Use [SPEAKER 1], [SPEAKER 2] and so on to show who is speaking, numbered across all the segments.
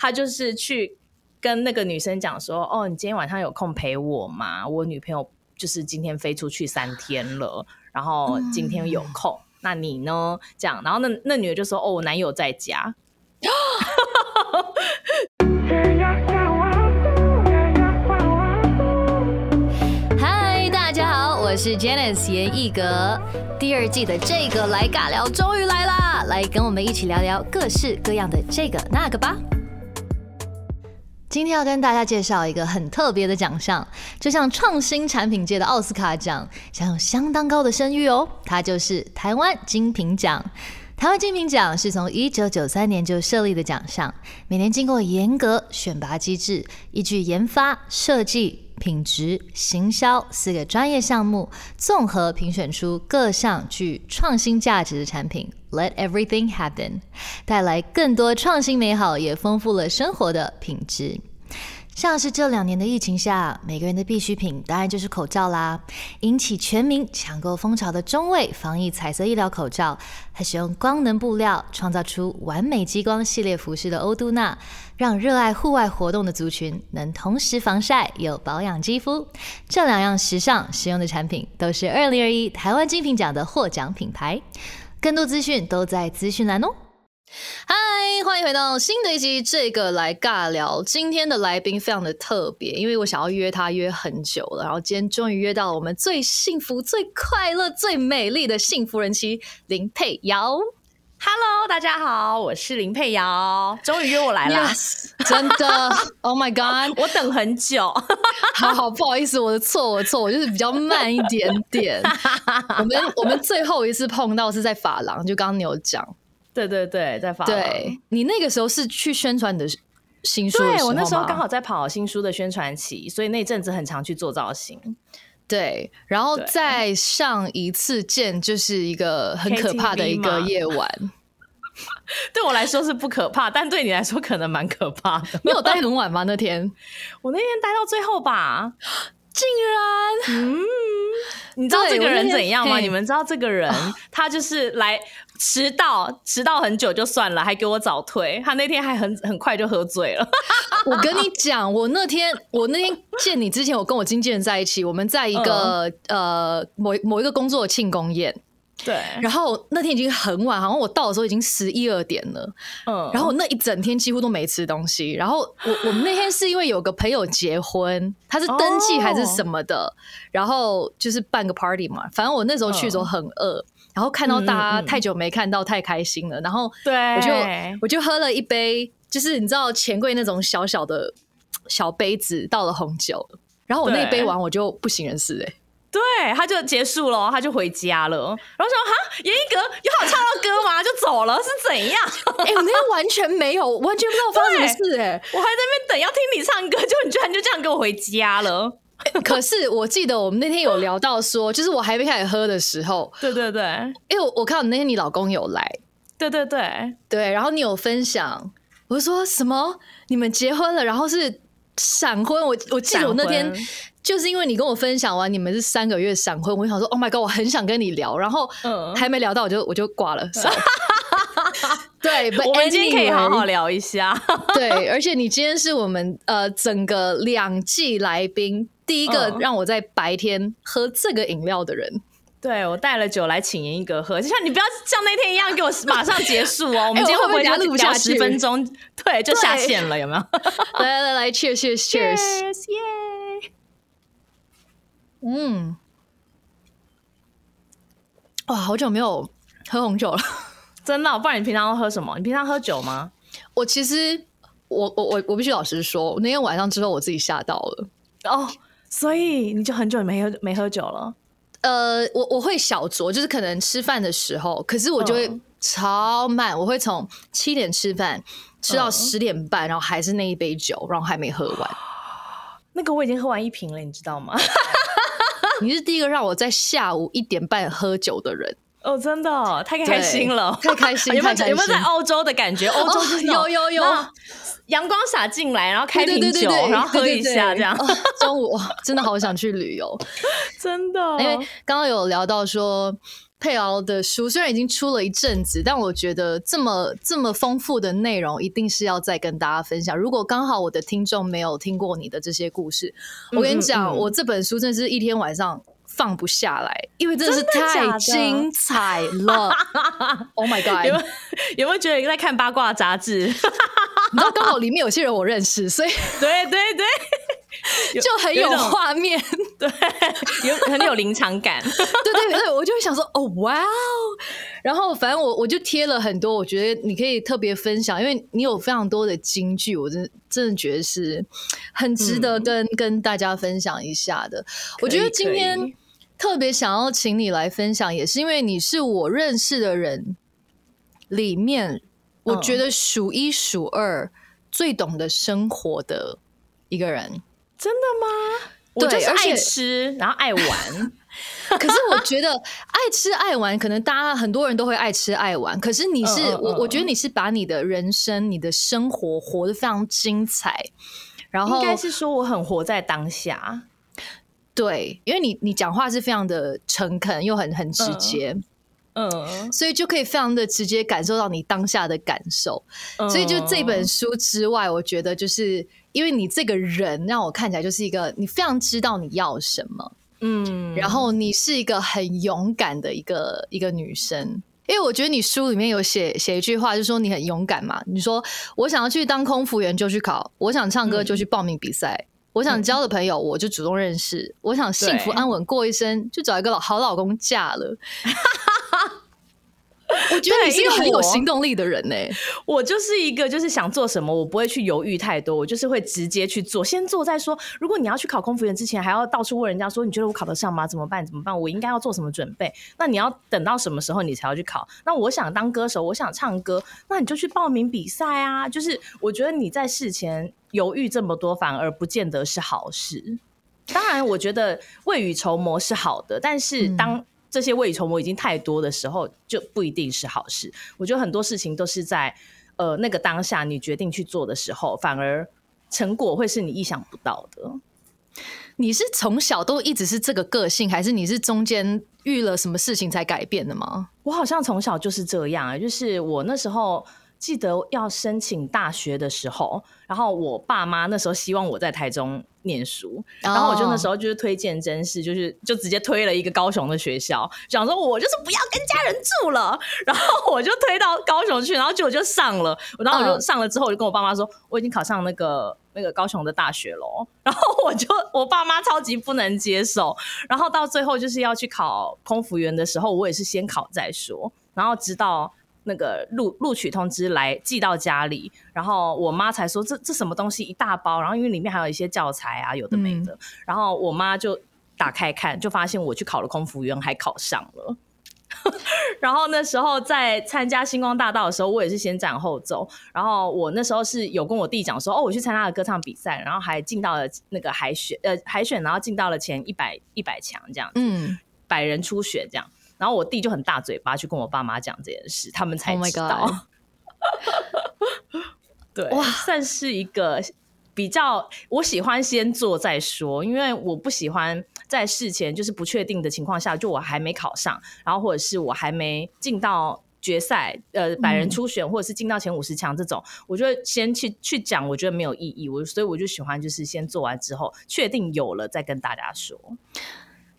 [SPEAKER 1] 他就是去跟那个女生讲说：“哦，你今天晚上有空陪我吗？我女朋友就是今天飞出去三天了，然后今天有空，那你呢？”这样，然后那那女的就说：“哦，我男友在家。”
[SPEAKER 2] 嗨，大家好，我是 Janice 严艺格。第二季的这个来尬聊终于来啦，来跟我们一起聊聊各式各样的这个那个吧。今天要跟大家介绍一个很特别的奖项，就像创新产品界的奥斯卡奖，享有相当高的声誉哦。它就是台湾金品奖。台湾金品奖是从一九九三年就设立的奖项，每年经过严格选拔机制，依据研发、设计、品质、行销四个专业项目，综合评选出各项具创新价值的产品。Let everything happen，带来更多创新美好，也丰富了生活的品质。像是这两年的疫情下，每个人的必需品当然就是口罩啦。引起全民抢购风潮的中卫防疫彩色医疗口罩，还使用光能布料创造出完美激光系列服饰的欧杜娜，让热爱户外活动的族群能同时防晒又保养肌肤。这两样时尚实用的产品，都是二零二一台湾精品奖的获奖品牌。更多资讯都在资讯栏哦。嗨，欢迎回到新的一集。这个来尬聊，今天的来宾非常的特别，因为我想要约他约很久了，然后今天终于约到了我们最幸福、最快乐、最美丽的幸福人妻林佩瑶。
[SPEAKER 1] Hello，大家好，我是林佩瑶，终于约我来了
[SPEAKER 2] Yes，真的，Oh my God！
[SPEAKER 1] 我等很久。
[SPEAKER 2] 好好，不好意思，我的错，我的错，我就是比较慢一点点。我们我们最后一次碰到是在法廊，就刚刚你有讲，
[SPEAKER 1] 对对对，在法郎
[SPEAKER 2] 对你那个时候是去宣传你的新书的
[SPEAKER 1] 对我那时候刚好在跑新书的宣传期，所以那阵子很常去做造型。
[SPEAKER 2] 对，然后再上一次见就是一个很可怕的一个夜晚，
[SPEAKER 1] 对我来说是不可怕，但对你来说可能蛮可怕的。
[SPEAKER 2] 你有待很晚吗？那天？
[SPEAKER 1] 我那天待到最后吧，
[SPEAKER 2] 竟然嗯
[SPEAKER 1] 你知道这个人怎样吗？你们知道这个人，他就是来迟到，迟到很久就算了，还给我早退。他那天还很很快就喝醉了。
[SPEAKER 2] 我跟你讲，我那天我那天见你之前，我跟我经纪人在一起，我们在一个、呃某某一个工作的庆功宴，
[SPEAKER 1] 对，
[SPEAKER 2] 然后那天已经很晚，好像我到的时候已经十一二点了，
[SPEAKER 1] 嗯，
[SPEAKER 2] 然后我那一整天几乎都没吃东西。然后我我们那天是因为有个朋友结婚，他是登记还是什么的，然后就是办个 party 嘛。反正我那时候去的时候很饿，然后看到大家太久没看到，太开心了。然后
[SPEAKER 1] 对，
[SPEAKER 2] 我就我就喝了一杯，就是你知道钱柜那种小小的小杯子倒了红酒，然后我那一杯完我就不省人事哎、
[SPEAKER 1] 对，他就结束了，他就回家了。然后说哈，严一格有好唱到歌吗？就走了，是怎样？
[SPEAKER 2] 哎、我那天完全没有，完全不知道发生什么事哎、
[SPEAKER 1] 我还在那边等要听你唱歌，就你居然就这样跟我回家了。
[SPEAKER 2] 可是我记得我们那天有聊到说，就是我还没开始喝的时候，
[SPEAKER 1] 对对对
[SPEAKER 2] 因为我我看到你那天你老公有来，
[SPEAKER 1] 对对对，
[SPEAKER 2] 对，然后你有分享，我说什么你们结婚了，然后是闪婚，我我记得我那天就是因为你跟我分享完你们是三个月闪婚，我就想说 Oh my god，我很想跟你聊，然后
[SPEAKER 1] 嗯
[SPEAKER 2] 还没聊到我就我就挂了。sorry 对
[SPEAKER 1] 我们今天可以好好聊一下。
[SPEAKER 2] 对，而且你今天是我们呃整个两季来宾第一个
[SPEAKER 1] 嗯
[SPEAKER 2] 让我在白天喝这个饮料的人。
[SPEAKER 1] 对我带了酒来请严一格喝，就像你不要像那天一样给我马上结束哦。我们今天会不会
[SPEAKER 2] 哎我会不下录不下
[SPEAKER 1] 聊十分钟？对，就下
[SPEAKER 2] 对
[SPEAKER 1] 线了，有没有
[SPEAKER 2] 来来来，cheers cheers
[SPEAKER 1] cheers，？Cheers，耶！
[SPEAKER 2] 嗯，哇，好久没有喝红酒了。
[SPEAKER 1] 真的哦，不然你平常都喝什么？你平常喝酒吗？
[SPEAKER 2] 我其实，我我我我必须老实说，那天晚上之后我自己吓到了。
[SPEAKER 1] 哦，所以你就很久没喝没喝酒了。
[SPEAKER 2] 呃，我我会小酌，就是可能吃饭的时候，可是我就会
[SPEAKER 1] 嗯
[SPEAKER 2] 超慢，我会从七点吃饭吃到
[SPEAKER 1] 嗯
[SPEAKER 2] 十点半，然后还是那一杯酒，然后还没喝完。
[SPEAKER 1] 那个我已经喝完一瓶了，你知道吗？
[SPEAKER 2] 你是第一个让我在下午一点半喝酒的人，
[SPEAKER 1] 哦，真的哦太开心了，
[SPEAKER 2] 太开心，
[SPEAKER 1] 有没有
[SPEAKER 2] 太开心。
[SPEAKER 1] 有没有在欧洲的感觉？欧洲
[SPEAKER 2] 有有有。
[SPEAKER 1] 阳光洒进来，然后开瓶酒，
[SPEAKER 2] 对对对。对
[SPEAKER 1] 然后喝一下这样，
[SPEAKER 2] 哦中午真的好想去旅游，
[SPEAKER 1] 真的。
[SPEAKER 2] 因为刚刚有聊到说，佩瑶的书虽然已经出了一阵子，但我觉得这么这么丰富的内容，一定是要再跟大家分享。如果刚好我的听众没有听过你的这些故事，我跟你讲，我这本书真的是一天晚上放不下来，因为真的是太精彩了。Oh my god！
[SPEAKER 1] 有有没有觉得在看八卦杂志？你
[SPEAKER 2] 知道，刚好里面有些人我认识，所以
[SPEAKER 1] 对 对对。
[SPEAKER 2] 就很有画面，
[SPEAKER 1] 对，有很有临场感，对
[SPEAKER 2] 对对，我就会想说，哦，哇哦，然后反正我我就贴了很多，我觉得你可以特别分享，因为你有非常多的金句，我真真的觉得是很值得跟跟大家分享一下的。我觉得今天特别想要请你来分享，也是因为你是我认识的人里面，我觉得数一数二最懂得生活的一个人。
[SPEAKER 1] 真的吗？我就是爱吃，然后爱玩。
[SPEAKER 2] 可是我觉得爱吃爱玩，可能大家很多人都会爱吃爱玩。可是你是我，我觉得你是把你的人生、你的生活活得非常精彩。然后
[SPEAKER 1] 应该是说我很活在当下。
[SPEAKER 2] 对，因为你你讲话是非常的诚恳，又很很直接。嗯，所以就可以非常的直接感受到你当下的感受。所以就这本书之外，我觉得就是。因为你这个人让我看起来就是一个你非常知道你要什么，嗯，然后你是一个很勇敢的一个一个女生。因为我觉得你书里面有写写一句话，就说你很勇敢嘛。你说我想要去当空服员就去考，我想唱歌就去报名比赛，我想交的朋友我就主动认识，我想幸福安稳过一生就找一个老好老公嫁了。我觉得你是一个很有行动力的人呢。
[SPEAKER 1] 我就是一个，就是想做什么，我不会去犹豫太多，我就是会直接去做，先做再说。如果你要去考空服员之前，还要到处问人家说，你觉得我考得上吗？怎么办？怎么办？我应该要做什么准备？那你要等到什么时候你才要去考？那我想当歌手，我想唱歌，那你就去报名比赛啊。就是我觉得你在事前犹豫这么多，反而不见得是好事。当然，我觉得未雨绸缪是好的，但是当这些未雨绸缪已经太多的时候，就不一定是好事。我觉得很多事情都是在呃那个当下你决定去做的时候，反而成果会是你意想不到的。
[SPEAKER 2] 你是从小都一直是这个个性，还是你是中间遇了什么事情才改变的吗？
[SPEAKER 1] 我好像从小就是这样啊，就是我那时候。记得要申请大学的时候，然后我爸妈那时候希望我在台中念书，然后我就那时候就是推荐真是，就是就直接推了一个高雄的学校，想说我就是不要跟家人住了，然后我就推到高雄去，然后结果就上了，然后我就上了之后，我就跟我爸妈说我已经考上那个那个高雄的大学了，然后我就我爸妈超级不能接受，然后到最后就是要去考空服员的时候，我也是先考再说，然后直到。那个录录取通知来寄到家里，然后我妈才说这这什么东西一大包，然后因为里面还有一些教材啊，有的没的，然后我妈就打开看，就发现我去考了空服员，还考上了。然后那时候在参加星光大道的时候，我也是先斩后奏。然后我那时候是有跟我弟讲说，哦，我去参加了歌唱比赛，然后还进到了那个海选，呃，海选，然后进到了前一百一百强这样，嗯，百人初选这样。然后我弟就很大嘴巴去跟我爸妈讲这件事，他们才知道。对，哇，算是一个比较我喜欢先做再说，因为我不喜欢在事前就是不确定的情况下，就我还没考上，然后或者是我还没进到决赛，呃，百人初选或者是进到前五十强这种，我就先去去讲，我觉得没有意义。我所以我就喜欢就是先做完之后，确定有了再跟大家说。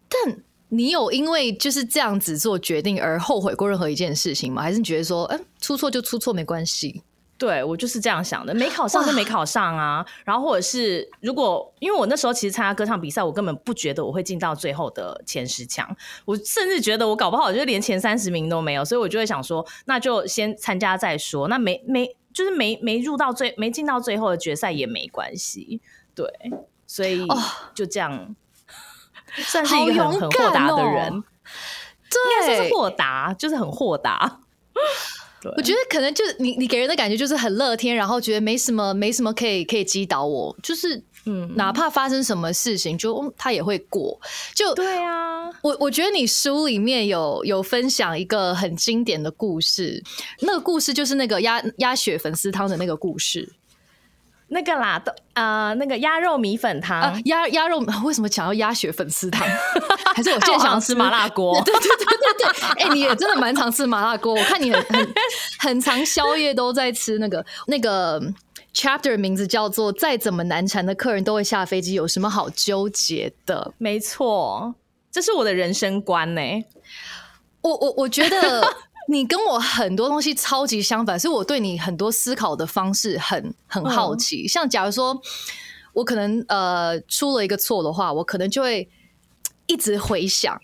[SPEAKER 2] 但你有因为就是这样子做决定而后悔过任何一件事情吗？还是你觉得说，哎，出错就出错没关系？
[SPEAKER 1] 对我就是这样想的，没考上就没考上啊。然后或者是如果因为我那时候其实参加歌唱比赛，我根本不觉得我会进到最后的前十强，我甚至觉得我搞不好就连前三十名都没有，所以我就会想说，那就先参加再说。那没没就是没没入到最没进到最后的决赛也没关系，对，所以就这样。算是一个很很豁达的人，
[SPEAKER 2] 对，
[SPEAKER 1] 是豁达，就是很豁达。
[SPEAKER 2] 我觉得可能就是你，你给人的感觉就是很乐天，然后觉得没什么，没什么可以可以击倒我，就是嗯，哪怕发生什么事情，就他也会过。就
[SPEAKER 1] 对啊，
[SPEAKER 2] 我我觉得你书里面有有分享一个很经典的故事，那个故事就是那个鸭鸭血粉丝汤的那个故事。
[SPEAKER 1] 那个啦，都呃那个鸭肉米粉汤，
[SPEAKER 2] 啊，鸭鸭肉 为什么想要鸭血粉丝汤？还是我现在想要
[SPEAKER 1] 吃麻辣锅？
[SPEAKER 2] 对对对对对，哎、你也真的蛮常吃麻辣锅，我看你很很很常宵夜都在吃那个那个 chapter 名字叫做“再怎么难缠的客人都会下飞机”，有什么好纠结的？
[SPEAKER 1] 没错，这是我的人生观呢、
[SPEAKER 2] 我我我觉得你跟我很多东西超级相反，所以我对你很多思考的方式很很好奇。像假如说我可能呃出了一个错的话，我可能就会一直回想，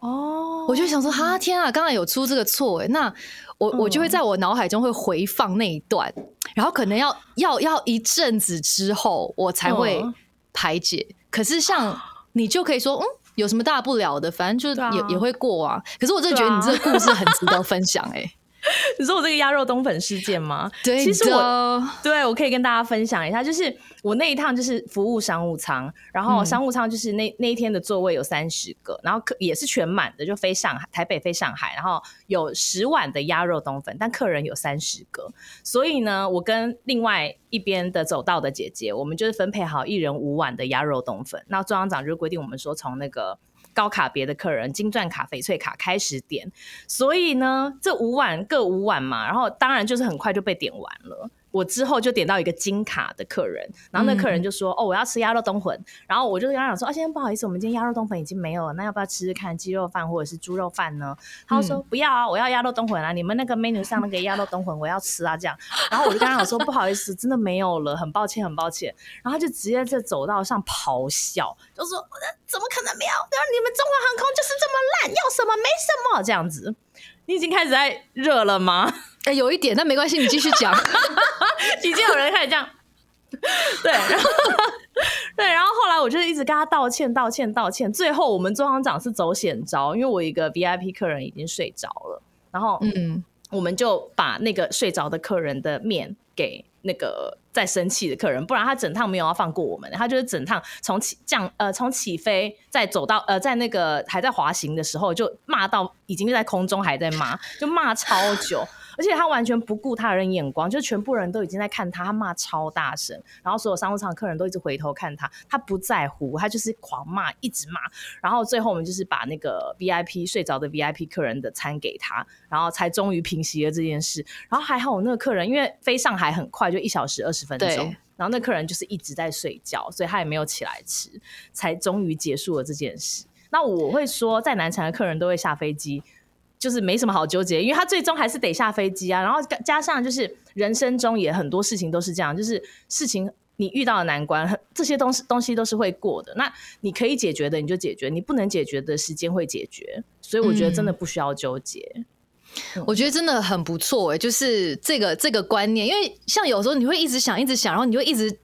[SPEAKER 1] 哦，
[SPEAKER 2] 我就想说哈天啊，刚才有出这个错哎，那我我就会在我脑海中会回放那一段，然后可能要要要一阵子之后我才会
[SPEAKER 1] 嗯
[SPEAKER 2] 排解。可是像你就可以说嗯。有什么大不了的？反正就是也、也会过啊。可是我真的觉得你这个故事很值得分享哎、
[SPEAKER 1] 你说我这个鸭肉冬粉事件吗？
[SPEAKER 2] 对
[SPEAKER 1] 其实我
[SPEAKER 2] 的
[SPEAKER 1] 对我可以跟大家分享一下，就是我那一趟就是服务商务舱，然后
[SPEAKER 2] 嗯
[SPEAKER 1] 商务舱就是那那一天的座位有三十个，然后客也是全满的，就飞上海、台北飞上海，然后有十碗的鸭肉冬粉，但客人有三十个，所以呢，我跟另外一边的走道的姐姐，我们就是分配好一人五碗的鸭肉冬粉，那中央长就规定我们说从那个。高卡别的客人，金钻卡、翡翠卡开始点，所以呢，这五碗各五碗嘛，然后当然就是很快就被点完了。我之后就点到一个金卡的客人，然后那客人就说：“哦，我要吃鸭肉冬粉。”然后我就跟他讲说：“啊，先生不好意思，我们今天鸭肉冬粉已经没有了，那要不要吃吃看鸡肉饭或者是猪肉饭呢？”他就说：“不要啊，我要鸭肉冬粉啊！你们那个 menu 上那个鸭肉冬粉我要吃啊！”这样，然后我就跟他讲说：“ 不好意思，真的没有了，很抱歉，很抱歉。”然后他就直接在走道上咆哮，就说：“呃怎么可能没有？你们中华航空就是这么烂，要什么没什么这样子。”你已经开始在热了吗？
[SPEAKER 2] 哎、有一点，但没关系，你继续讲。
[SPEAKER 1] 已经有人开始这样，对，然后对，然后后来我就一直跟他道歉、道歉、道歉，最后我们中行长是走险招，因为我一个 VIP 客人已经睡着了，然后
[SPEAKER 2] 嗯，
[SPEAKER 1] 我们就把那个睡着的客人的面给那个在生气的客人，不然他整趟没有要放过我们，他就是整趟从起降呃从起飞再走到呃在那个还在滑行的时候就骂到已经在空中还在骂，就骂超久。而且他完全不顾他人眼光，就全部人都已经在看他，他骂超大声，然后所有商务舱的客人都一直回头看他，他不在乎，他就是狂骂，一直骂。然后最后我们就是把那个 VIP 睡着的 VIP 客人的餐给他，然后才终于平息了这件事。然后还好我那个客人，因为飞上海很快，就一小时二十分钟。然后那客人就是一直在睡觉，所以他也没有起来吃，才终于结束了这件事。那我会说，在难缠的客人都会下飞机，就是没什么好纠结，因为他最终还是得下飞机啊。然后加上就是人生中也很多事情都是这样，就是事情你遇到的难关，这些东西东西都是会过的。那你可以解决的你就解决，你不能解决的时间会解决。所以我觉得真的不需要纠结。
[SPEAKER 2] 我觉得真的很不错哎、就是这个这个观念，因为像有时候你会一直想，一直想，然后你会一直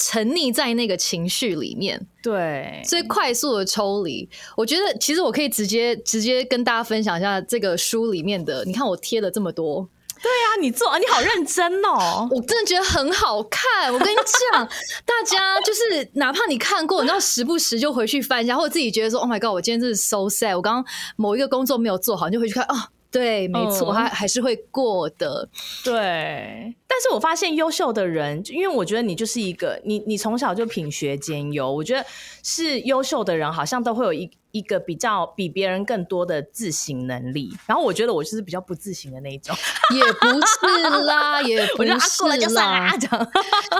[SPEAKER 2] 沉溺在那个情绪里面，
[SPEAKER 1] 对，
[SPEAKER 2] 所以快速的抽离。我觉得其实我可以直接直接跟大家分享一下这个书里面的，你看我贴了这么多，
[SPEAKER 1] 对啊，你做你好认真哦。
[SPEAKER 2] 我真的觉得很好看。我跟你讲，大家就是哪怕你看过，你知道时不时就回去翻一下，或者自己觉得说，Oh my god，我今天真是 so sad，我刚刚某一个工作没有做好，你就回去看啊。对，没错，
[SPEAKER 1] 嗯
[SPEAKER 2] 还还是会过的。
[SPEAKER 1] 对，但是我发现优秀的人，因为我觉得你就是一个你，你从小就品学兼优，我觉得是优秀的人，好像都会有一一个比较比别人更多的自省能力。然后我觉得我就是比较不自省的那一种，
[SPEAKER 2] 也不是啦，也不
[SPEAKER 1] 我觉得啊过了
[SPEAKER 2] 是
[SPEAKER 1] 就算
[SPEAKER 2] 啦
[SPEAKER 1] 啦，。这样。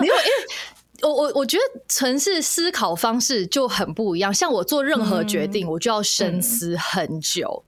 [SPEAKER 2] 没有，因为我我我觉得城市思考方式就很不一样。像我做任何决定，我就要深思很久，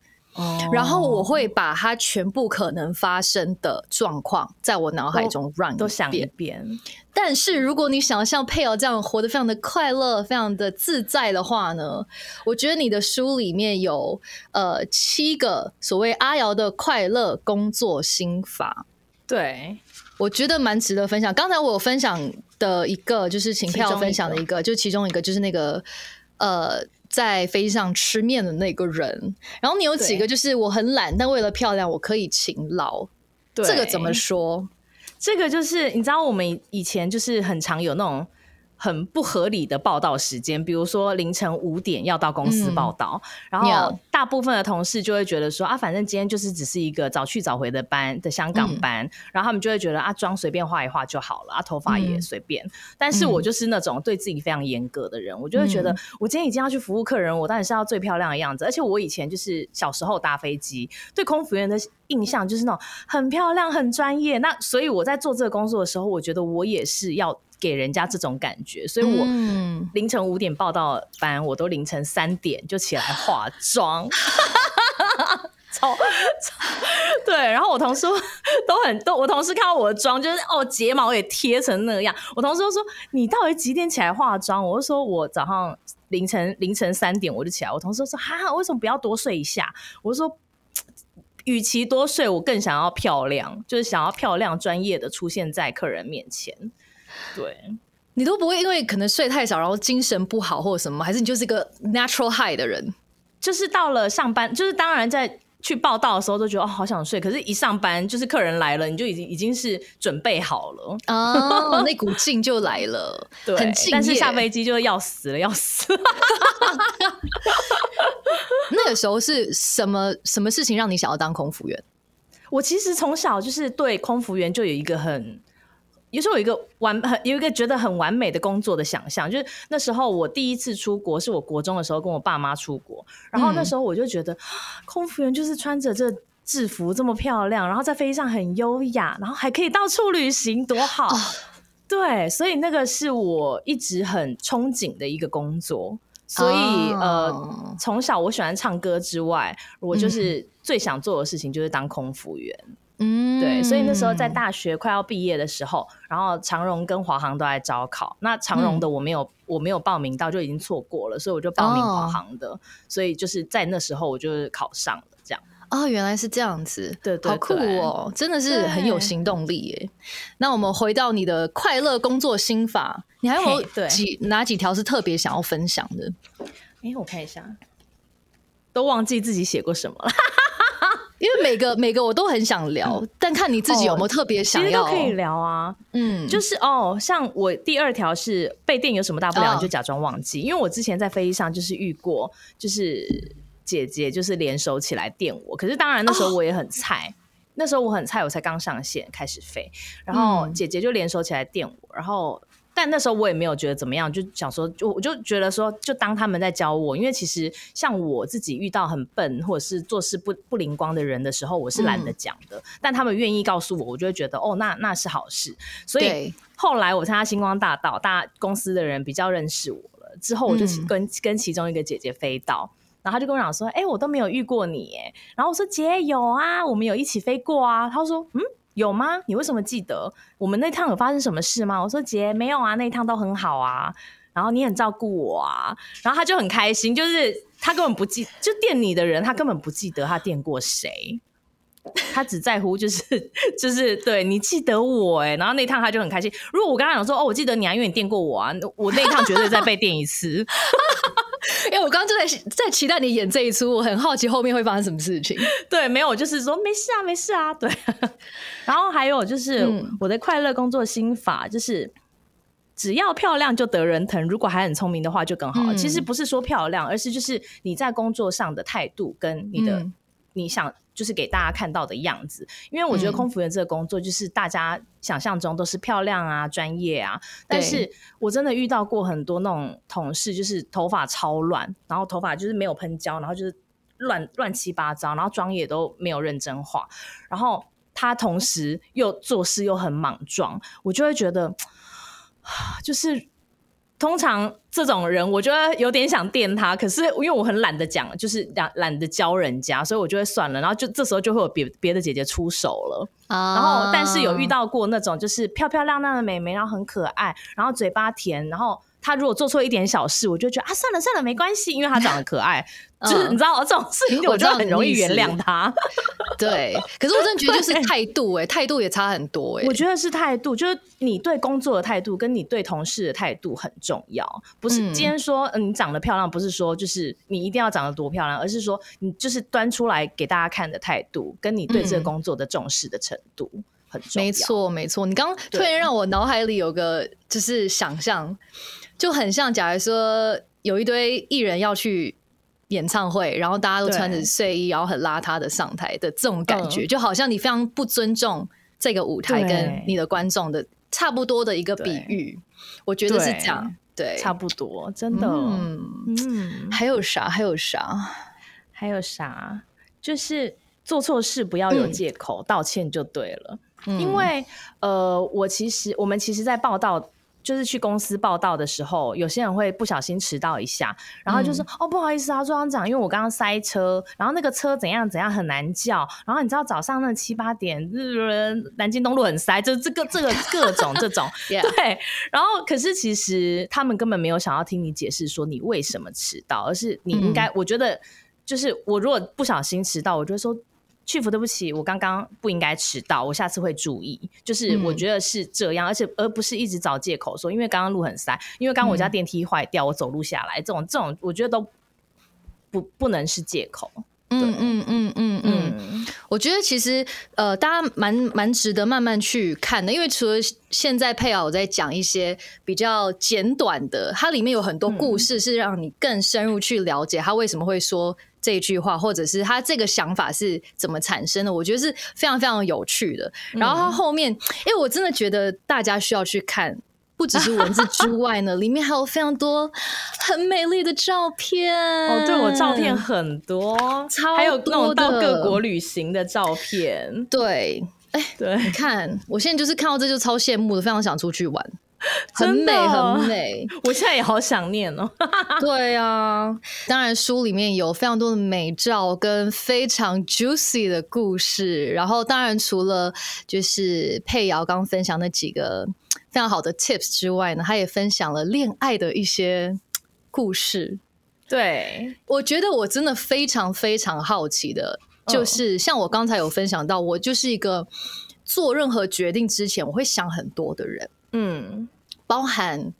[SPEAKER 2] 然后我会把它全部可能发生的状况在我脑海中 run
[SPEAKER 1] 都想一
[SPEAKER 2] 遍。但是如果你想要像佩瑶这样活得非常的快乐、非常的自在的话呢，我觉得你的书里面有呃七个所谓阿瑶的快乐工作心法。
[SPEAKER 1] 对，
[SPEAKER 2] 我觉得蛮值得分享。刚才我有分享的一个，就是请票
[SPEAKER 1] 其中一个
[SPEAKER 2] 分享的一个，就其中一个就是那个呃，在飞机上吃面的那个人。然后你有几个，就是我很懒，但为了漂亮，我可以勤劳。
[SPEAKER 1] 对
[SPEAKER 2] 这个怎么说？
[SPEAKER 1] 这个就是你知道，我们以以前就是很常有那种很不合理的报道时间，比如说凌晨五点要到公司报道，然后大部分的同事就会觉得说啊，反正今天就是只是一个早去早回的班的香港班，然后他们就会觉得啊，妆随便画一画就好了，啊，头发也随便。但是我就是那种对自己非常严格的人，我就会觉得我今天已经要去服务客人，我当然是要最漂亮的样子。而且我以前就是小时候搭飞机，对空服员的印象就是那种很漂亮、很专业。那所以我在做这个工作的时候，我觉得我也是要。给人家这种感觉，所以我凌晨五点报到班，我都凌晨三点就起来化妆，超对。然后我同事都很都，我同事看到我的妆，就是哦睫毛也贴成那样。我同事都说你到底几点起来化妆？我就说我早上凌晨凌晨三点我就起来。我同事说哈，为什么不要多睡一下？我说与其多睡，我更想要漂亮，就是想要漂亮专业的出现在客人面前。对，
[SPEAKER 2] 你都不会因为可能睡太少，然后精神不好或者什么，还是你就是一个 natural high 的人？
[SPEAKER 1] 就是到了上班，就是当然在去报道的时候都觉得哦好想睡，可是一上班就是客人来了，你就已经已经是准备好了
[SPEAKER 2] 哦，那股劲就来了，
[SPEAKER 1] 对，
[SPEAKER 2] 很
[SPEAKER 1] 但是下飞机就要死了，要死。
[SPEAKER 2] 那个时候是什么什么事情让你想要当空服员？
[SPEAKER 1] 我其实从小就是对空服员就有一个很。有时候有一个完很有一个觉得很完美的工作的想象，就是那时候我第一次出国是我国中的时候跟我爸妈出国，然后那时候我就觉得空服员就是穿着这制服这么漂亮，然后在飞机上很优雅，然后还可以到处旅行，多好！对，所以那个是我一直很憧憬的一个工作。所以呃，从小我喜欢唱歌之外，我就是最想做的事情就是当空服员。嗯，对，所以那时候在大学快要毕业的时候，然后长荣跟华航都在招考，那长荣的我没有我没有报名到，就已经错过了，所以我就报名华航的，所以就是在那时候我就考上了，这样。
[SPEAKER 2] 哦，原来是这样子，
[SPEAKER 1] 对对，
[SPEAKER 2] 好酷哦，真的是很有行动力耶。那我们回到你的快乐工作心法，你还有几哪几条是特别想要分享的？
[SPEAKER 1] 哎，我看一下，都忘记自己写过什么了。
[SPEAKER 2] 因为每个每个我都很想聊，但看你自己有没有特别想要，
[SPEAKER 1] 可以聊啊。嗯，就是哦，像我第二条是被电有什么大不了，你就假装忘记。因为我之前在飞机上就是遇过，就是姐姐就是联手起来电我，可是当然那时候我也很菜，那时候我很菜，我才刚上线开始飞，然后姐姐就联手起来电我，然后。但那时候我也没有觉得怎么样，就想说，就我就觉得说，就当他们在教我，因为其实像我自己遇到很笨或者是做事不不灵光的人的时候，我是懒得讲的。但他们愿意告诉我，我就会觉得哦，那那是好事。所以后来我参加星光大道，大公司的人比较认识我了。之后我就跟跟其中一个姐姐飞到，然后他就跟我讲说：“哎，我都没有遇过你。”哎，然后我说：“姐有啊，我们有一起飞过啊。”他说：“嗯。”有吗？你为什么记得我们那趟有发生什么事吗？我说姐没有啊，那一趟都很好啊。然后你很照顾我啊，然后他就很开心，就是他根本不记，就电你的人，他根本不记得他电过谁，他只在乎就是 就是对你记得我哎，然后那趟他就很开心。如果我跟他讲说哦，我记得你啊，因为你电过我啊，我那一趟绝对再被电一次。
[SPEAKER 2] 因为我刚刚就在在期待你演这一出，我很好奇后面会发生什么事情。
[SPEAKER 1] 对，没有，就是说没事啊，没事啊。对，然后还有就是我的快乐工作心法，就是只要漂亮就得人疼，如果还很聪明的话就更好。其实不是说漂亮，而是就是你在工作上的态度跟你的你想。就是给大家看到的样子，因为我觉得空服员这个工作就是大家想象中都是漂亮啊、专业啊，但是我真的遇到过很多那种同事，就是头发超乱，然后头发就是没有喷胶，然后就是乱乱七八糟，然后妆也都没有认真化，然后他同时又做事又很莽撞，我就会觉得，就是。通常这种人，我觉得有点想电他，可是因为我很懒得讲，就是懒懒得教人家，所以我就会算了。然后就这时候就会有别别的姐姐出手了。然后，但是有遇到过那种就是漂漂亮亮的美眉，然后很可爱，然后嘴巴甜，然后。她如果做错一点小事，我就觉得啊，算了算了，没关系，因为她长得可爱，就是你知道这种事情，我就很容易原谅他。
[SPEAKER 2] 对，可是我真的觉得就是态度，哎，态度也差很多，哎，
[SPEAKER 1] 我觉得是态度，就是你对工作的态度，跟你对同事的态度很重要。不是今天说嗯你长得漂亮，不是说就是你一定要长得多漂亮，而是说你就是端出来给大家看的态度，跟你对这个工作的重视的程度。很重要。
[SPEAKER 2] 没错，没错。你刚刚突然让我脑海里有个就是想象，就很像，假如说有一堆艺人要去演唱会，然后大家都穿着睡衣，然后很邋遢的上台的这种感觉，就好像你非常不尊重这个舞台跟你的观众的差不多的一个比喻。我觉得是这样，对，
[SPEAKER 1] 差不多，真的。嗯
[SPEAKER 2] 嗯，还有啥？还有啥？
[SPEAKER 1] 还有啥？就是做错事不要有借口，道歉就对了。因为呃，我其实我们其实，在报道就是去公司报道的时候，有些人会不小心迟到一下，然后就说哦，不好意思啊，庄长，因为我刚刚塞车，然后那个车怎样怎样很难叫，然后你知道早上那七八点，南京东路很塞，就这个这个各种这种 对，然后可是其实他们根本没有想要听你解释说你为什么迟到，而是你应该，我觉得。就是我如果不小心迟到，我就说去服对不起，我刚刚不应该迟到，我下次会注意。就是我觉得是这样，而且而不是一直找借口说，因为刚刚路很塞，因为刚刚我家电梯坏掉，我走路下来，这种这种我觉得都不不能是借口。嗯嗯
[SPEAKER 2] 嗯嗯嗯，我觉得其实呃，大家蛮蛮值得慢慢去看的，因为除了现在配偶在讲一些比较简短的，它里面有很多故事是让你更深入去了解他为什么会说。这句话，或者是他这个想法是怎么产生的？我觉得是非常非常有趣的。然后他后面，因为我真的觉得大家需要去看，不只是文字之外呢，里面还有非常多很美丽的照片。
[SPEAKER 1] 哦，对我照片很多，超还有那种到各国旅行的照片。
[SPEAKER 2] 对，哎，
[SPEAKER 1] 对，
[SPEAKER 2] 你看，我现在就是看到这就超羡慕的，非常想出去玩。很美，很美。
[SPEAKER 1] 我现在也好想念哦。
[SPEAKER 2] 对啊，当然书里面有非常多的美照跟非常 juicy 的故事。然后，当然除了就是佩瑶刚分享那几个非常好的 tips 之外呢，他也分享了恋爱的一些故事。
[SPEAKER 1] 对，
[SPEAKER 2] 我觉得我真的非常非常好奇的，就是像我刚才有分享到，我就是一个做任何决定之前我会想很多的人。嗯，包含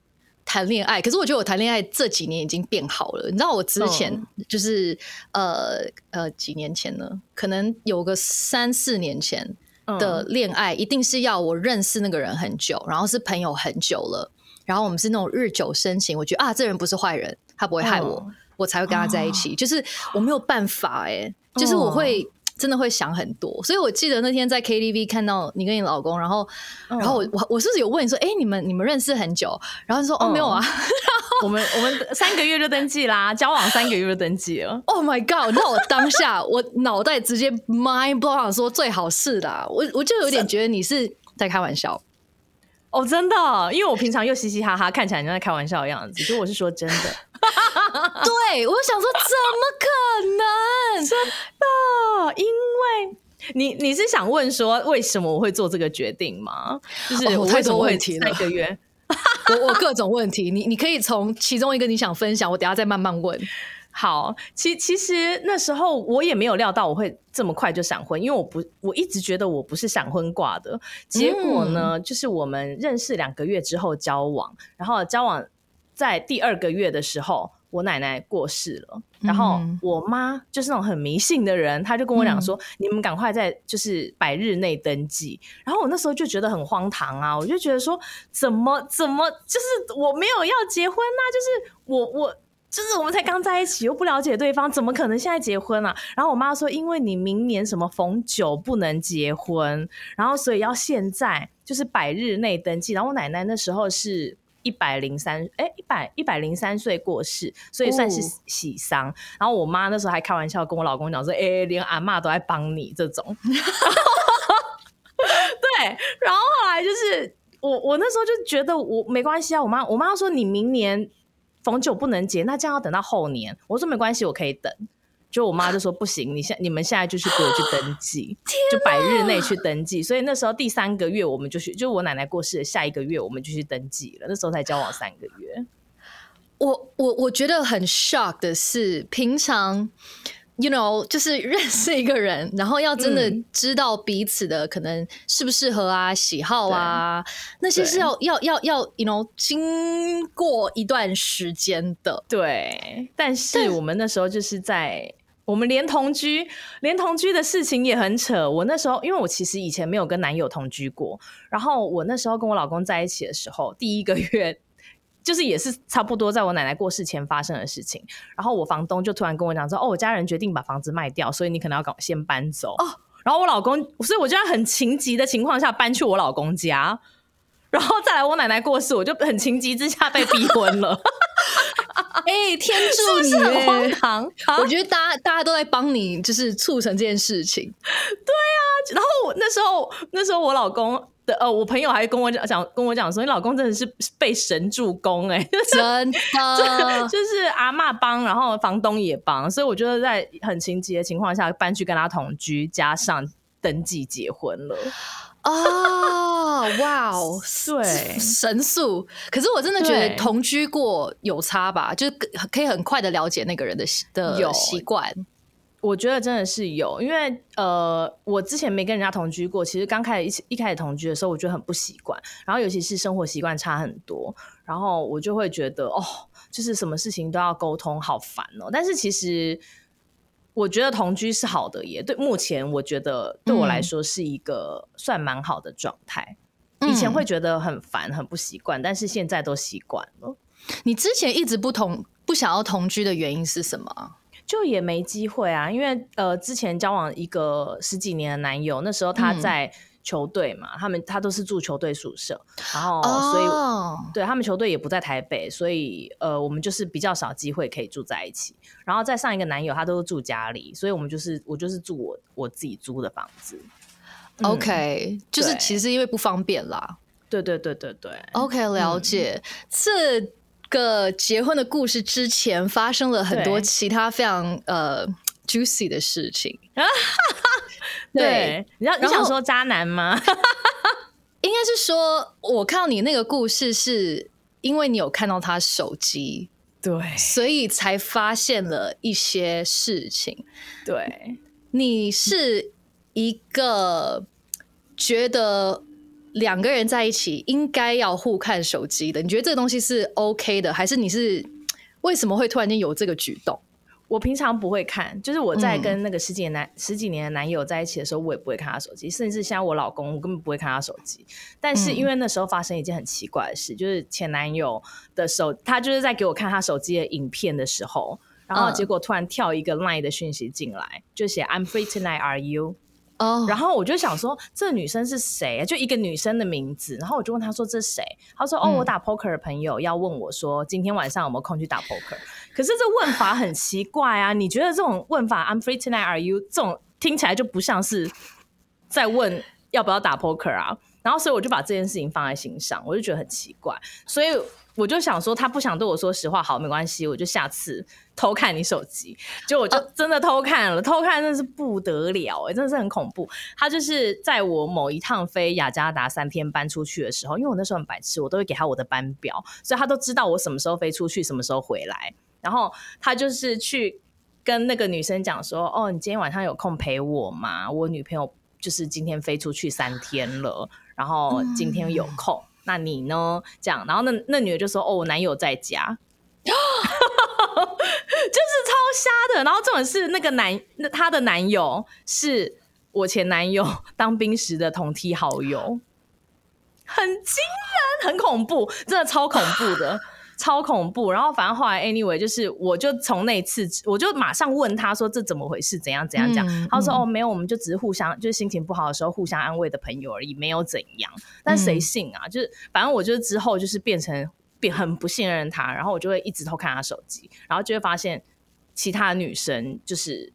[SPEAKER 2] 谈恋爱，可是我觉得我谈恋爱这几年已经变好了。你知道，我之前就是呃呃几年前呢，可能有个三四年前的恋爱，一定是要我认识那个人很久，然后是朋友很久了，然后我们是那种日久生情，我觉得啊，这人不是坏人，他不会害我，我才会跟他在一起。就是我没有办法哎，就是我会。真的会想很多，所以我记得那天在 KTV 看到你跟你老公，然后，然后我我我是不是有问你说，哎，你们你们认识很久？然后说哦没有啊，
[SPEAKER 1] 我们我们三个月就登记啦，交往三个月就登记了。
[SPEAKER 2] Oh my god！那我当下我脑袋直接 mind blown，说最好是的，我我就有点觉得你是在开玩笑。
[SPEAKER 1] 哦，真的，因为我平常又嘻嘻哈哈，看起来像在开玩笑的样子，所以我是说真的。
[SPEAKER 2] 对，我想说怎么可能？
[SPEAKER 1] 真的，因为你你是想问说为什么我会做这个决定吗？就是我
[SPEAKER 2] 太多问题
[SPEAKER 1] 了，三个月，
[SPEAKER 2] 我我各种问题，你你可以从其中一个你想分享，我等下再慢慢问。
[SPEAKER 1] 好，其其实那时候我也没有料到我会这么快就闪婚，因为我不我一直觉得我不是闪婚挂的。结果呢，就是我们认识两个月之后交往，然后交往在第二个月的时候，我奶奶过世了，然后我妈就是那种很迷信的人，她就跟我讲说：“你们赶快在就是百日内登记。”然后我那时候就觉得很荒唐啊，我就觉得说：“怎么怎么就是我没有要结婚啊？就是我我。”就是我们才刚在一起，又不了解对方，怎么可能现在结婚啊？然后我妈说，因为你明年什么逢九不能结婚，然后所以要现在就是百日内登记。然后我奶奶那时候是一百零三，哎，一百一百零三岁过世，所以算是喜丧。然后我妈那时候还开玩笑跟我老公讲说，哎，连阿妈都在帮你这种。对，然后后来就是我我那时候就觉得我没关系啊，我妈我妈说你明年。逢九不能结，那这样要等到后年。我说没关系，我可以等。就我妈就说不行，你现你们现在就去给我去登 记，就百日内去登记。所以那时候第三个月我们就去，就我奶奶过世的下一个月我们就去登记了。那时候才交往三个月。
[SPEAKER 2] 我我我觉得很 shock 的是，平常。You know，就是认识一个人，然后要真的知道彼此的可能适不适合啊、喜好啊，那些是要要要要，You know，经过一段时间的。
[SPEAKER 1] 对，但是我们那时候就是在。我们连同居，连同居的事情也很扯。我那时候，因为我其实以前没有跟男友同居过，然后我那时候跟我老公在一起的时候，第一个月 就是也是差不多在我奶奶过世前发生的事情。然后我房东就突然跟我讲说：“哦，我家人决定把房子卖掉，所以你可能要搞先搬走。”哦，然后我老公，所以我就在很情急的情况下搬去我老公家，然后再来我奶奶过世，我就很情急之下被逼婚了。
[SPEAKER 2] 哎，天助你！
[SPEAKER 1] 很荒唐。
[SPEAKER 2] 我觉得大家大家都在帮你，就是促成这件事情。对
[SPEAKER 1] 啊，然后那时候那时候我老公的呃，我朋友还跟我讲讲跟我讲说，你老公真的是被神助攻哎，
[SPEAKER 2] 真的
[SPEAKER 1] 就是阿妈帮，然后房东也帮，所以我觉得在很情急的情况下搬去跟他同居，加上登记结婚了。
[SPEAKER 2] 哦，哇哦，
[SPEAKER 1] 对，
[SPEAKER 2] 神速。可是我真的觉得同居过有差吧，就是可以很快的了解那个人的的习惯。
[SPEAKER 1] 我觉得真的是有，因为呃，我之前没跟人家同居过，其实刚开始一一开始同居的时候，我觉得很不习惯，然后尤其是生活习惯差很多，然后我就会觉得哦，就是什么事情都要沟通，好烦哦。但是其实。我觉得同居是好的，也对。目前我觉得对我来说是一个算蛮好的状态。以前会觉得很烦、很不习惯，但是现在都习惯了。
[SPEAKER 2] 你之前一直不同不想要同居的原因是什么？
[SPEAKER 1] 就也没机会啊，因为呃，之前交往一个十几年的男友，那时候他在。球队嘛，他们他都是住球队宿舍，然后所以对他们球队也不在台北，所以呃，我们就是比较少机会可以住在一起。然后再上一个男友，他都是住家里，所以我们就是我就是住我我自己租的房子。
[SPEAKER 2] OK，就是其实因为不方便啦。
[SPEAKER 1] 对对对对对。
[SPEAKER 2] OK，了解。这个结婚的故事之前发生了很多其他非常呃 juicy 的事情。
[SPEAKER 1] 对，你要你想说渣男吗？
[SPEAKER 2] 应该是说，我看到你那个故事，是因为你有看到他手机，
[SPEAKER 1] 对，
[SPEAKER 2] 所以才发现了一些事情。
[SPEAKER 1] 对，
[SPEAKER 2] 你是一个觉得两个人在一起应该要互看手机的，你觉得这个东西是 OK 的，还是你是为什么会突然间有这个举动？
[SPEAKER 1] 我平常不会看，就是我在跟那个十几年男十几年的男友在一起的时候，我也不会看他手机，甚至像我老公，我根本不会看他手机。但是因为那时候发生一件很奇怪的事，就是前男友的手，他就是在给我看他手机的影片的时候，然后结果突然跳一个 line 的讯息进来，就写 I'm free tonight, are you？哦，然后我就想说，这女生是谁？就一个女生的名字。然后我就问她说：“这是谁？”他说：“哦，我打 poker 的朋友要问我说，今天晚上有没有空去打 poker？” 可是这问法很奇怪啊！你觉得这种问法 “I'm free tonight, are you？” 这种听起来就不像是在问要不要打 poker 啊。然后所以我就把这件事情放在心上，我就觉得很奇怪，所以。我就想说，他不想对我说实话，好，没关系，我就下次偷看你手机。就我就真的偷看了，偷看真的是不得了，哎，真的是很恐怖。他就是在我某一趟飞雅加达三天搬出去的时候，因为我那时候很白痴，我都会给他我的班表，所以他都知道我什么时候飞出去，什么时候回来。然后他就是去跟那个女生讲说：“哦，你今天晚上有空陪我吗？我女朋友就是今天飞出去三天了，然后今天有空。”那你呢？这样，然后那那女的就说：“哦，我男友在家，就是超瞎的。”然后这种是那个男，那她的男友是我前男友当兵时的同梯好友，很惊人，很恐怖，真的超恐怖的。超恐怖，然后反正后来 anyway 就是，我就从那次我就马上问他说这怎么回事，怎样怎样讲，他说哦没有，我们就只是互相就是心情不好的时候互相安慰的朋友而已，没有怎样。但谁信啊？就是反正我就之后就是变成变很不信任他，然后我就会一直偷看他手机，然后就会发现其他女生就是。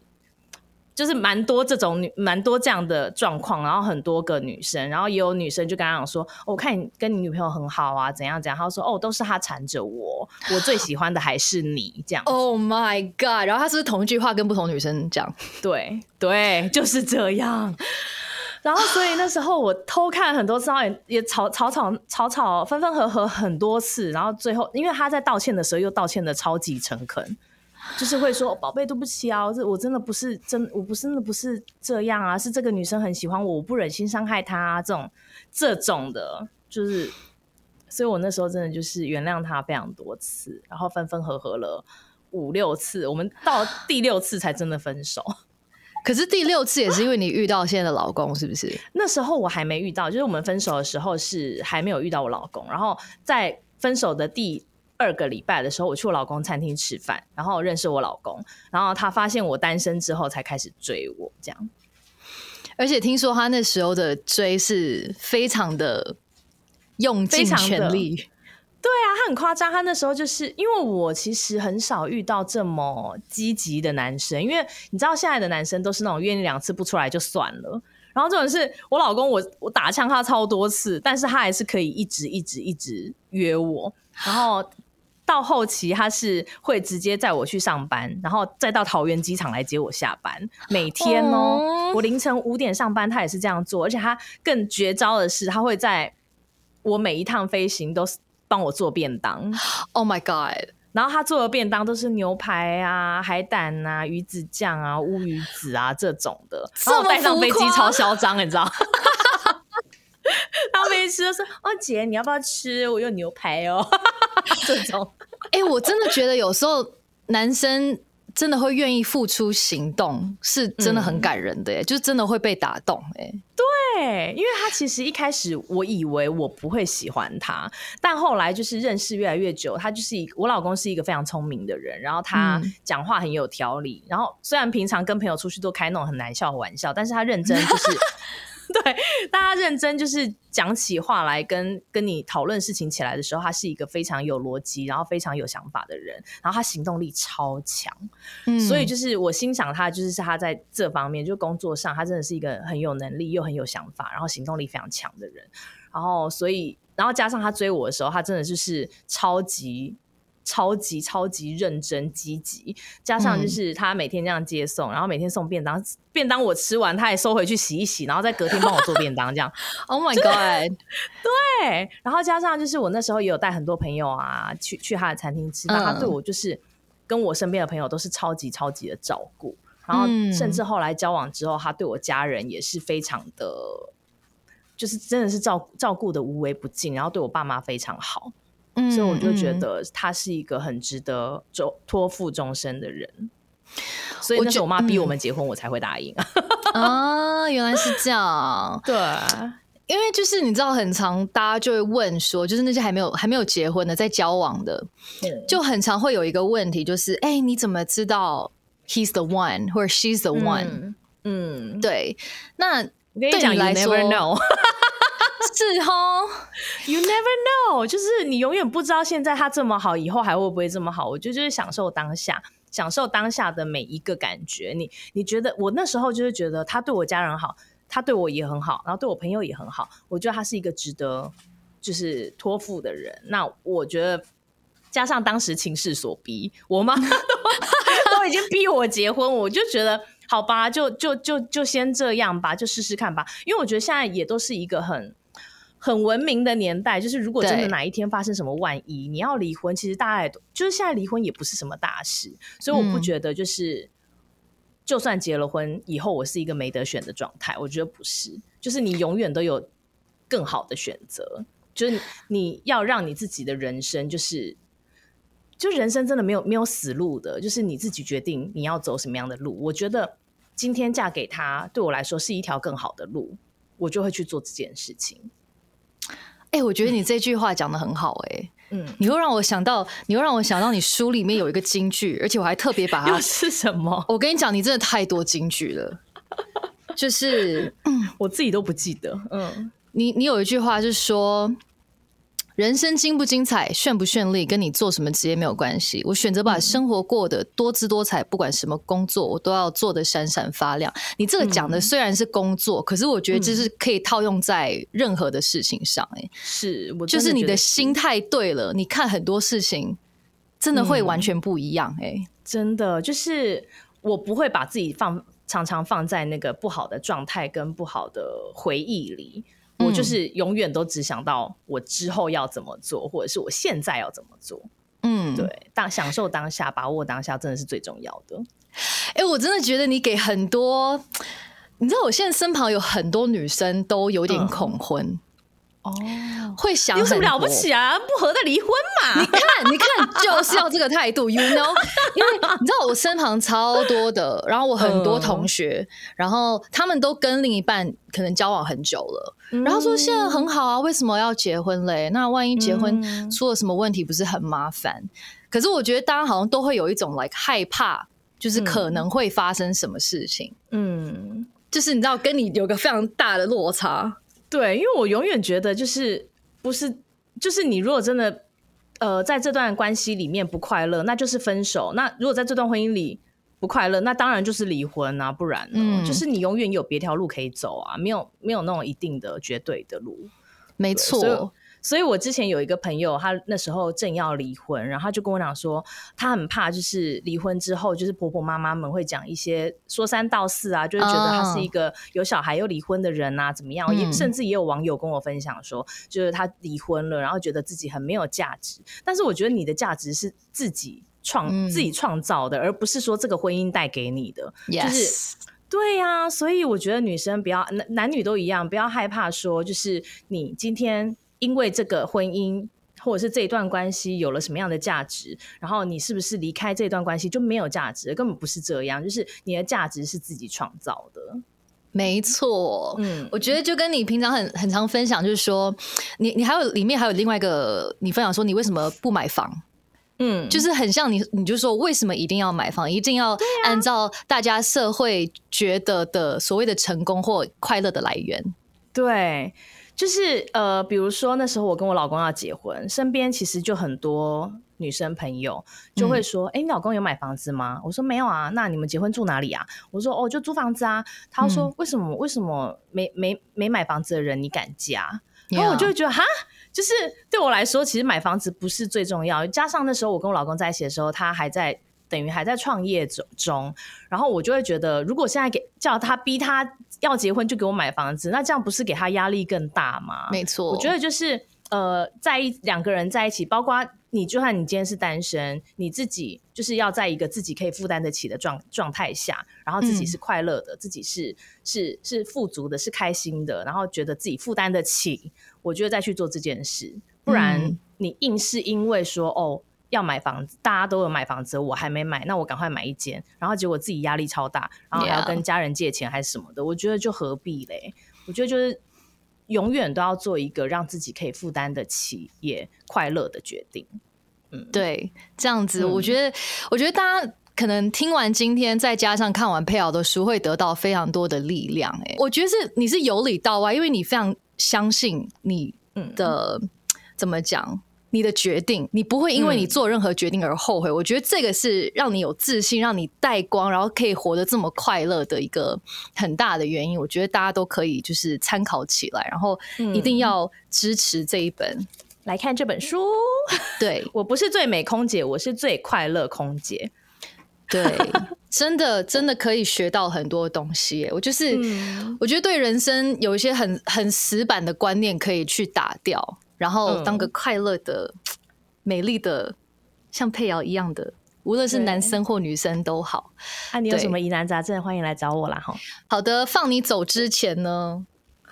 [SPEAKER 1] 就是蛮多这种女，蛮多这样的状况，然后很多个女生，然后也有女生就跟他讲说，我看你跟你女朋友很好啊，怎样怎样。他说，哦，都是他缠着我，我最喜欢的还是你这样。
[SPEAKER 2] Oh my god！然后他是不是同一句话跟不同女生讲？
[SPEAKER 1] 对对，就是这样。然后所以那时候我偷看很多次，然后也也吵吵吵吵吵，分分合合很多次，然后最后因为他在道歉的时候又道歉的超级诚恳。就是会说宝贝，对不起啊，这我真的不是真，我不是真的不是这样啊，是这个女生很喜欢我，我不忍心伤害她，啊这种这种的，就是，所以我那时候真的就是原谅她非常多次，然后分分合合了五六次，我们到第六次才真的分手。
[SPEAKER 2] 可是第六次也是因为你遇到现在的老公，是不是？
[SPEAKER 1] 那时候我还没遇到，就是我们分手的时候是还没有遇到我老公。然后在分手的第二个礼拜的时候，我去我老公餐厅吃饭，然后认识我老公，然后他发现我单身之后才开始追我，这样。
[SPEAKER 2] 而且听说他那时候的追是非常的用尽全力。
[SPEAKER 1] 对啊，他很夸张。他那时候就是因为我其实很少遇到这么积极的男生，因为你知道现在的男生都是那种约你两次不出来就算了。然后这种是我老公，我我打枪他超多次，但是他还是可以一直一直一直约我。然后到后期他是会直接载我去上班，然后再到桃园机场来接我下班。每天哦，我凌晨五点上班，他也是这样做。而且他更绝招的是，他会在我每一趟飞行都。帮我做便当
[SPEAKER 2] ，Oh my God！
[SPEAKER 1] 然后他做的便当都是牛排啊、海胆啊、鱼子酱啊、乌鱼子啊这种的，然后带上飞机超嚣张，你知道？然后飞机师就说：“哦姐，你要不要吃？我有牛排哦。”这种，
[SPEAKER 2] 哎，我真的觉得有时候男生。真的会愿意付出行动，是真的很感人的耶，就是真的会被打动哎。
[SPEAKER 1] 对，因为他其实一开始我以为我不会喜欢他，但后来就是认识越来越久，他就是一我老公是一个非常聪明的人，然后他讲话很有条理，然后虽然平常跟朋友出去都开那种很难笑的玩笑，但是他认真就是。对，大家认真就是讲起话来，跟跟你讨论事情起来的时候，他是一个非常有逻辑，然后非常有想法的人，然后他行动力超强，嗯，所以就是我欣赏他，就是他在这方面，就工作上，他真的是一个很有能力又很有想法，然后行动力非常强的人，然后所以，然后加上他追我的时候，他真的就是超级。超级超级认真积极，加上就是他每天这样接送，然后每天送便当，便当我吃完，他也收回去洗一洗，然后再隔天帮我做便当，这样。
[SPEAKER 2] Oh my god！
[SPEAKER 1] 对，然后加上就是我那时候也有带很多朋友啊，去去他的餐厅吃，他对我就是跟我身边的朋友都是超级超级的照顾，然后甚至后来交往之后，他对我家人也是非常的，就是真的是照照顾的无微不尽，然后对我爸妈非常好。所以我就觉得他是一个很值得就托付终身的人，所以那是我妈逼我们结婚，我才会答应
[SPEAKER 2] 啊。原来是这样，
[SPEAKER 1] 对，
[SPEAKER 2] 因为就是你知道，很常大家就会问说，就是那些还没有还没有结婚的，在交往的，就很常会有一个问题，就是哎，你怎么知道 he's the one 或者 she's the one？嗯，对，那
[SPEAKER 1] 我跟你
[SPEAKER 2] 来说。是哦
[SPEAKER 1] ，You never know，就是你永远不知道现在他这么好，以后还会不会这么好？我觉得就是享受当下，享受当下的每一个感觉。你你觉得我那时候就是觉得他对我家人好，他对我也很好，然后对我朋友也很好。我觉得他是一个值得就是托付的人。那我觉得加上当时情势所逼，我妈都 都已经逼我结婚，我就觉得好吧，就就就就先这样吧，就试试看吧。因为我觉得现在也都是一个很。很文明的年代，就是如果真的哪一天发生什么万一，你要离婚，其实大家也都就是现在离婚也不是什么大事，所以我不觉得就是就算结了婚以后，我是一个没得选的状态，我觉得不是，就是你永远都有更好的选择，就是你要让你自己的人生，就是就人生真的没有没有死路的，就是你自己决定你要走什么样的路。我觉得今天嫁给他对我来说是一条更好的路，我就会去做这件事情。
[SPEAKER 2] 哎，我觉得你这句话讲的很好，哎，嗯，你又让我想到，你又让我想到，你书里面有一个金句，而且我还特别把它
[SPEAKER 1] 是什么？
[SPEAKER 2] 我跟你讲，你真的太多金句了，就是
[SPEAKER 1] 我自己都不记得。嗯，
[SPEAKER 2] 你你有一句话是说。人生精不精彩、炫不绚丽，跟你做什么职业没有关系。我选择把生活过得多姿多彩，不管什么工作，我都要做的闪闪发亮。你这个讲的虽然是工作，可是我觉得这是可以套用在任何的事情上。哎，
[SPEAKER 1] 是，我
[SPEAKER 2] 就是你的心态对了，你看很多事情真的会完全不一样。哎，
[SPEAKER 1] 真的就是我不会把自己放常常放在那个不好的状态跟不好的回忆里。我就是永远都只想到我之后要怎么做，或者是我现在要怎么做。嗯，对，当享受当下，把握当下，真的是最重要的。
[SPEAKER 2] 哎，我真的觉得你给很多，你知道，我现在身旁有很多女生都有点恐婚。哦，会想
[SPEAKER 1] 有什么了不起啊？不合的离婚嘛。
[SPEAKER 2] 你看，你看，就是要这个态度，you know？因为你知道我身旁超多的，然后我很多同学，然后他们都跟另一半可能交往很久了，然后说现在很好啊，为什么要结婚嘞？那万一结婚
[SPEAKER 1] 嗯
[SPEAKER 2] 出了什么问题，不是很麻烦？可是我觉得大家好像都会有一种 like 害怕，就是可能会发生什么事情，
[SPEAKER 1] 嗯，
[SPEAKER 2] 就是你知道跟你有个非常大的落差。
[SPEAKER 1] 对，因为我永远觉得就是不是，就是你如果真的呃在这段关系里面不快乐，那就是分手。那如果在这段婚姻里不快乐，那当然就是离婚啊，不然呢？
[SPEAKER 2] 嗯
[SPEAKER 1] 就是你永远有别条路可以走啊，没有没有那种一定的绝对的路。
[SPEAKER 2] 没错，
[SPEAKER 1] 所以我之前有一个朋友，他那时候正要离婚，然后他就跟我讲说，他很怕就是离婚之后，就是婆婆妈妈们会讲一些说三道四啊，就是觉得他是一个有小孩又离婚的人啊，怎么样？也
[SPEAKER 2] 嗯
[SPEAKER 1] 甚至也有网友跟我分享说，就是他离婚了，然后觉得自己很没有价值。但是我觉得你的价值是自己创、
[SPEAKER 2] 嗯
[SPEAKER 1] 自己创造的，而不是说这个婚姻带给你的。就是对呀、所以我觉得女生不要男男女都一样，不要害怕说，就是你今天因为这个婚姻或者是这一段关系有了什么样的价值，然后你是不是离开这段关系就没有价值？根本不是这样，就是你的价值是自己创造的。
[SPEAKER 2] 没错，
[SPEAKER 1] 嗯，
[SPEAKER 2] 我觉得就跟你平常很很常分享，就是说，你你还有里面还有另外一个，你分享说你为什么不买房，
[SPEAKER 1] 嗯，
[SPEAKER 2] 就是很像你，你就说为什么一定要买房，一定要按照大家社会觉得的所谓的成功或快乐的来源。
[SPEAKER 1] 对，就是呃，比如说那时候我跟我老公要结婚，身边其实就很多女生朋友就会说：“哎、你老公有买房子吗？”我说：“没有啊。”那你们结婚住哪里啊？我说：“哦，就租房子啊。”他说：“为什么？为什么没没没买房子的人你敢嫁？”然后我就会觉得哈。就是对我来说，其实买房子不是最重要。加上那时候我跟我老公在一起的时候，他还在等于还在创业中中，然后我就会觉得，如果现在给叫他逼他要结婚就给我买房子，那这样不是给他压力更大吗？
[SPEAKER 2] 没错，
[SPEAKER 1] 我觉得就是呃，在一两个人在一起，包括你，就算你今天是单身，你自己就是要在一个自己可以负担得起的状状态下，然后自己
[SPEAKER 2] 嗯
[SPEAKER 1] 是快乐的，自己是是是富足的，是开心的，然后觉得自己负担得起，我觉得再去做这件事，不然
[SPEAKER 2] 嗯
[SPEAKER 1] 你硬是因为说哦。要买房子，大家都有买房子，我还没买，那我赶快买一间，然后结果自己压力超大，然后还要跟家人借钱还是什么的，我觉得就何必嘞？我觉得就是永远都要做一个让自己可以负担得起也快乐的决定。
[SPEAKER 2] 嗯对，这样子，
[SPEAKER 1] 嗯
[SPEAKER 2] 我觉得，我觉得大家可能听完今天，再加上看完佩瑶的书，会得到非常多的力量。哎，我觉得是你是由里到外，因为你非常相信你
[SPEAKER 1] 嗯
[SPEAKER 2] 的、怎么讲。你的决定，你不会因为你
[SPEAKER 1] 嗯
[SPEAKER 2] 做任何决定而后悔。我觉得这个是让你有自信、让你带光，然后可以活得这么快乐的一个很大的原因。我觉得大家都可以就是参考起来，然后一定
[SPEAKER 1] 嗯
[SPEAKER 2] 要支持这一本。
[SPEAKER 1] 来看这本书，
[SPEAKER 2] 对，
[SPEAKER 1] 我不是最美空姐，我是最快乐空姐。
[SPEAKER 2] 对，真的真的可以学到很多东西。我就是、
[SPEAKER 1] 嗯
[SPEAKER 2] 我觉得对人生有一些很很死板的观念可以去打掉，然后
[SPEAKER 1] 嗯
[SPEAKER 2] 当个快乐的、美丽的，像佩瑶一样的，无论是男生或女生都好。
[SPEAKER 1] 啊，你有什么疑难杂症，欢迎来找我啦哈。
[SPEAKER 2] 好的，放你走之前呢，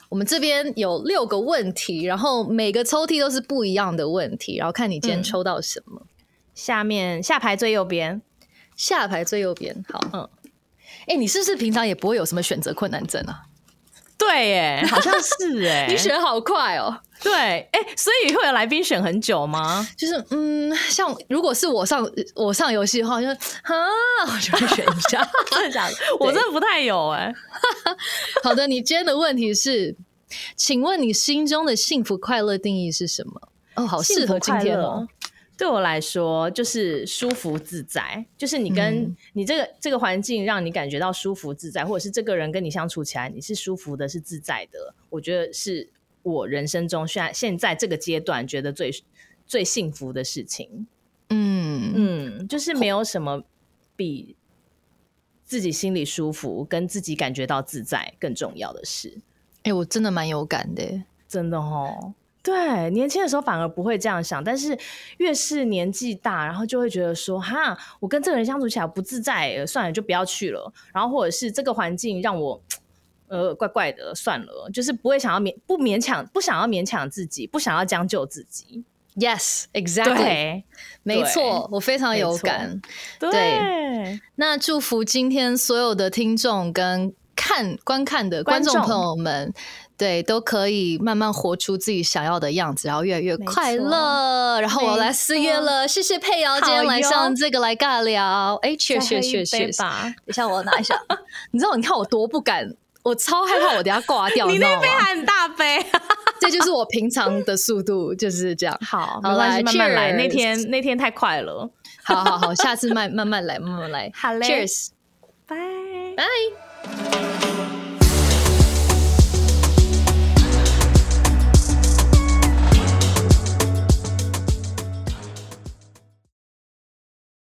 [SPEAKER 2] 我们这边有六个问题，然后每个抽屉都是不一样的问题，然后看你今天
[SPEAKER 1] 嗯
[SPEAKER 2] 抽到什么。
[SPEAKER 1] 下面下排最右边，
[SPEAKER 2] 下排最右边，好，嗯
[SPEAKER 1] 嗯，
[SPEAKER 2] 哎、你是不是平常也不会有什么选择困难症啊？
[SPEAKER 1] 对，哎，好像是哎，
[SPEAKER 2] 你选好快哦。
[SPEAKER 1] 对，哎，所以会有来宾选很久吗？
[SPEAKER 2] 就是嗯，像如果是我上我上游戏的话，就啊，我就会选一下。
[SPEAKER 1] 真的假的？我真的不太有哎。
[SPEAKER 2] 好的，你今天的问题是，请问你心中的幸福快乐定义是什么？哦，好适合今天哦。。
[SPEAKER 1] 对我来说，就是舒服自在，就是你跟、
[SPEAKER 2] 嗯
[SPEAKER 1] 你这个这个环境让你感觉到舒服自在，或者是这个人跟你相处起来你是舒服的，是自在的。我觉得是我人生中现在现在这个阶段觉得最最幸福的事情。
[SPEAKER 2] 嗯
[SPEAKER 1] 嗯，就是没有什么比自己心里舒服跟自己感觉到自在更重要的事。
[SPEAKER 2] 哎、我真的蛮有感的。
[SPEAKER 1] 真的哦。对，年轻的时候反而不会这样想，但是越是年纪大，然后就会觉得说，哈，我跟这个人相处起来不自在，算了，就不要去了。然后或者是这个环境让我，呃，怪怪的，算了，就是不会想要勉不勉强，不想要勉强自己，不想要将就自己。
[SPEAKER 2] Yes, exactly，没错，我非常有感。
[SPEAKER 1] 对，
[SPEAKER 2] 那祝福今天所有的听众跟看观看的观众朋友们，对，都可以慢慢活出自己想要的样子，然后越来越快乐。然后我来四月了，谢谢佩瑶今天来上这个来尬聊。哎 cheers
[SPEAKER 1] 杯
[SPEAKER 2] cheers！
[SPEAKER 1] 吧。
[SPEAKER 2] 等一下我拿一下，你知道你看我多不敢，我超害怕我等下挂掉，
[SPEAKER 1] 你那杯还？很大杯，
[SPEAKER 2] 这就是我平常的速度，就是这样。
[SPEAKER 1] 好，
[SPEAKER 2] 好
[SPEAKER 1] 没关系，
[SPEAKER 2] 来
[SPEAKER 1] 慢慢来。那天那天太快了，
[SPEAKER 2] 好好好，下次慢慢慢来，慢慢来。
[SPEAKER 1] 好嘞
[SPEAKER 2] Cheers，
[SPEAKER 1] 拜。
[SPEAKER 2] 拜。